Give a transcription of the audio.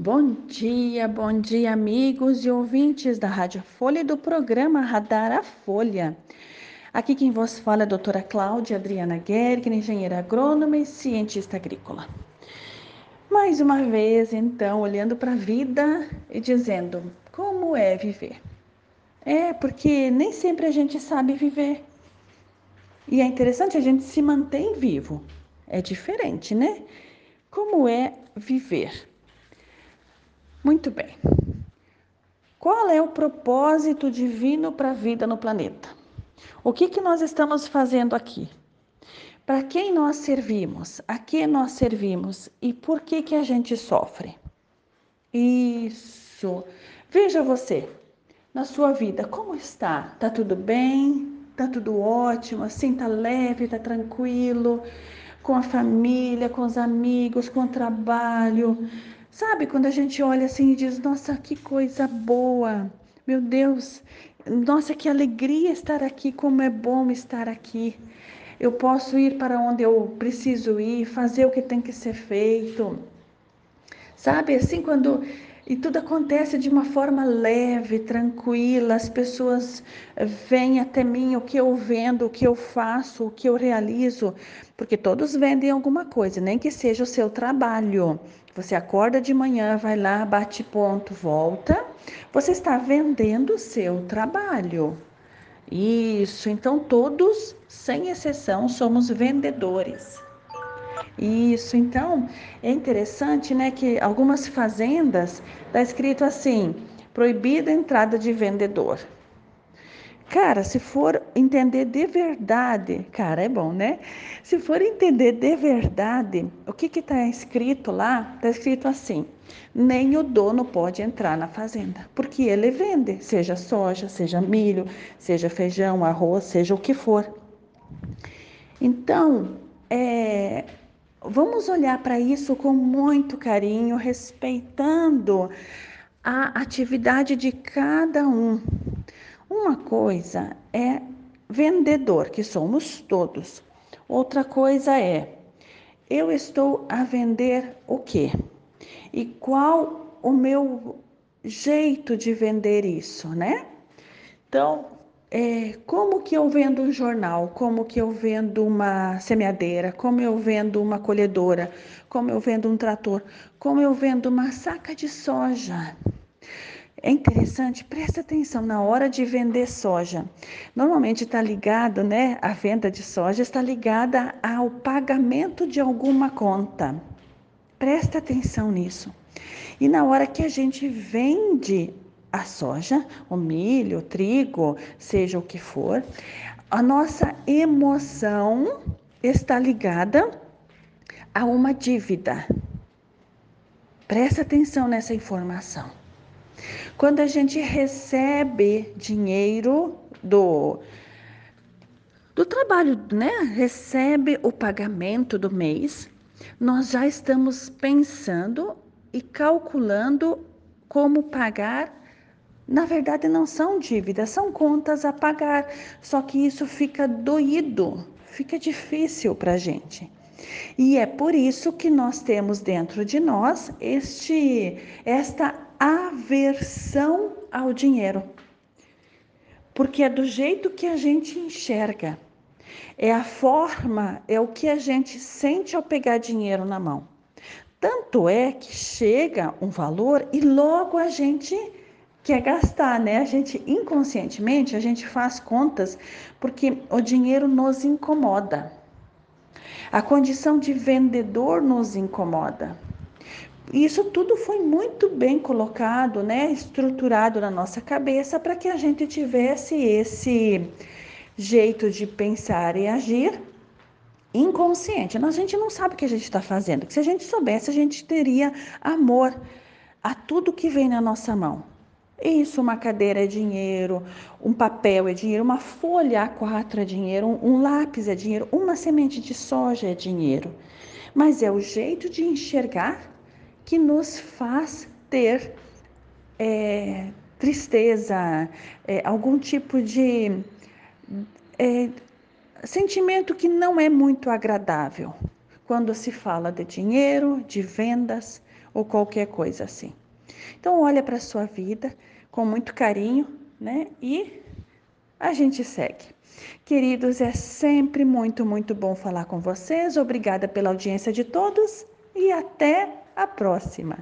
Bom dia, bom dia, amigos e ouvintes da Rádio Folha e do programa Radar a Folha. Aqui quem vos fala é a doutora Cláudia Adriana Gerg, engenheira agrônoma e cientista agrícola. Mais uma vez, então, olhando para a vida e dizendo como é viver. É, porque nem sempre a gente sabe viver. E é interessante a gente se manter vivo. É diferente, né? Como é viver? Muito bem. Qual é o propósito divino para a vida no planeta? O que, que nós estamos fazendo aqui? Para quem nós servimos? A que nós servimos? E por que, que a gente sofre? Isso. Veja você, na sua vida, como está? Tá tudo bem? Tá tudo ótimo? Assim, tá leve, tá tranquilo? Com a família, com os amigos, com o trabalho? Sabe quando a gente olha assim e diz: Nossa, que coisa boa! Meu Deus, nossa, que alegria estar aqui, como é bom estar aqui. Eu posso ir para onde eu preciso ir, fazer o que tem que ser feito. Sabe, assim, quando e tudo acontece de uma forma leve, tranquila. As pessoas vêm até mim o que eu vendo, o que eu faço, o que eu realizo, porque todos vendem alguma coisa, nem que seja o seu trabalho. Você acorda de manhã, vai lá, bate ponto, volta. Você está vendendo o seu trabalho. Isso, então todos, sem exceção, somos vendedores. Isso, então é interessante, né, que algumas fazendas tá escrito assim: proibida a entrada de vendedor. Cara, se for entender de verdade, cara, é bom, né? Se for entender de verdade, o que que tá escrito lá? Tá escrito assim: nem o dono pode entrar na fazenda, porque ele vende, seja soja, seja milho, seja feijão, arroz, seja o que for. Então, é, Vamos olhar para isso com muito carinho, respeitando a atividade de cada um. Uma coisa é vendedor, que somos todos. Outra coisa é eu estou a vender o quê? E qual o meu jeito de vender isso, né? Então, é, como que eu vendo um jornal, como que eu vendo uma semeadeira, como eu vendo uma colhedora, como eu vendo um trator, como eu vendo uma saca de soja. É interessante, presta atenção na hora de vender soja. Normalmente está ligado, né? A venda de soja está ligada ao pagamento de alguma conta. Presta atenção nisso. E na hora que a gente vende a soja, o milho, o trigo, seja o que for, a nossa emoção está ligada a uma dívida. Presta atenção nessa informação. Quando a gente recebe dinheiro do do trabalho, né? Recebe o pagamento do mês, nós já estamos pensando e calculando como pagar na verdade, não são dívidas, são contas a pagar. Só que isso fica doído, fica difícil para a gente. E é por isso que nós temos dentro de nós este, esta aversão ao dinheiro. Porque é do jeito que a gente enxerga, é a forma, é o que a gente sente ao pegar dinheiro na mão. Tanto é que chega um valor e logo a gente que é gastar, né? A gente inconscientemente a gente faz contas porque o dinheiro nos incomoda. A condição de vendedor nos incomoda. Isso tudo foi muito bem colocado, né, estruturado na nossa cabeça para que a gente tivesse esse jeito de pensar e agir inconsciente. A gente não sabe o que a gente está fazendo. Se a gente soubesse, a gente teria amor a tudo que vem na nossa mão. Isso, uma cadeira é dinheiro, um papel é dinheiro, uma folha A4 é dinheiro, um, lápis é dinheiro, uma semente de soja é dinheiro. Mas é o jeito de enxergar que nos faz ter é, tristeza, é, algum tipo de é, sentimento que não é muito agradável quando se fala de dinheiro, de vendas ou qualquer coisa assim. Então olha para a sua vida com muito carinho, né? E a gente segue. Queridos, é sempre muito, muito bom falar com vocês. Obrigada pela audiência de todos e até a próxima.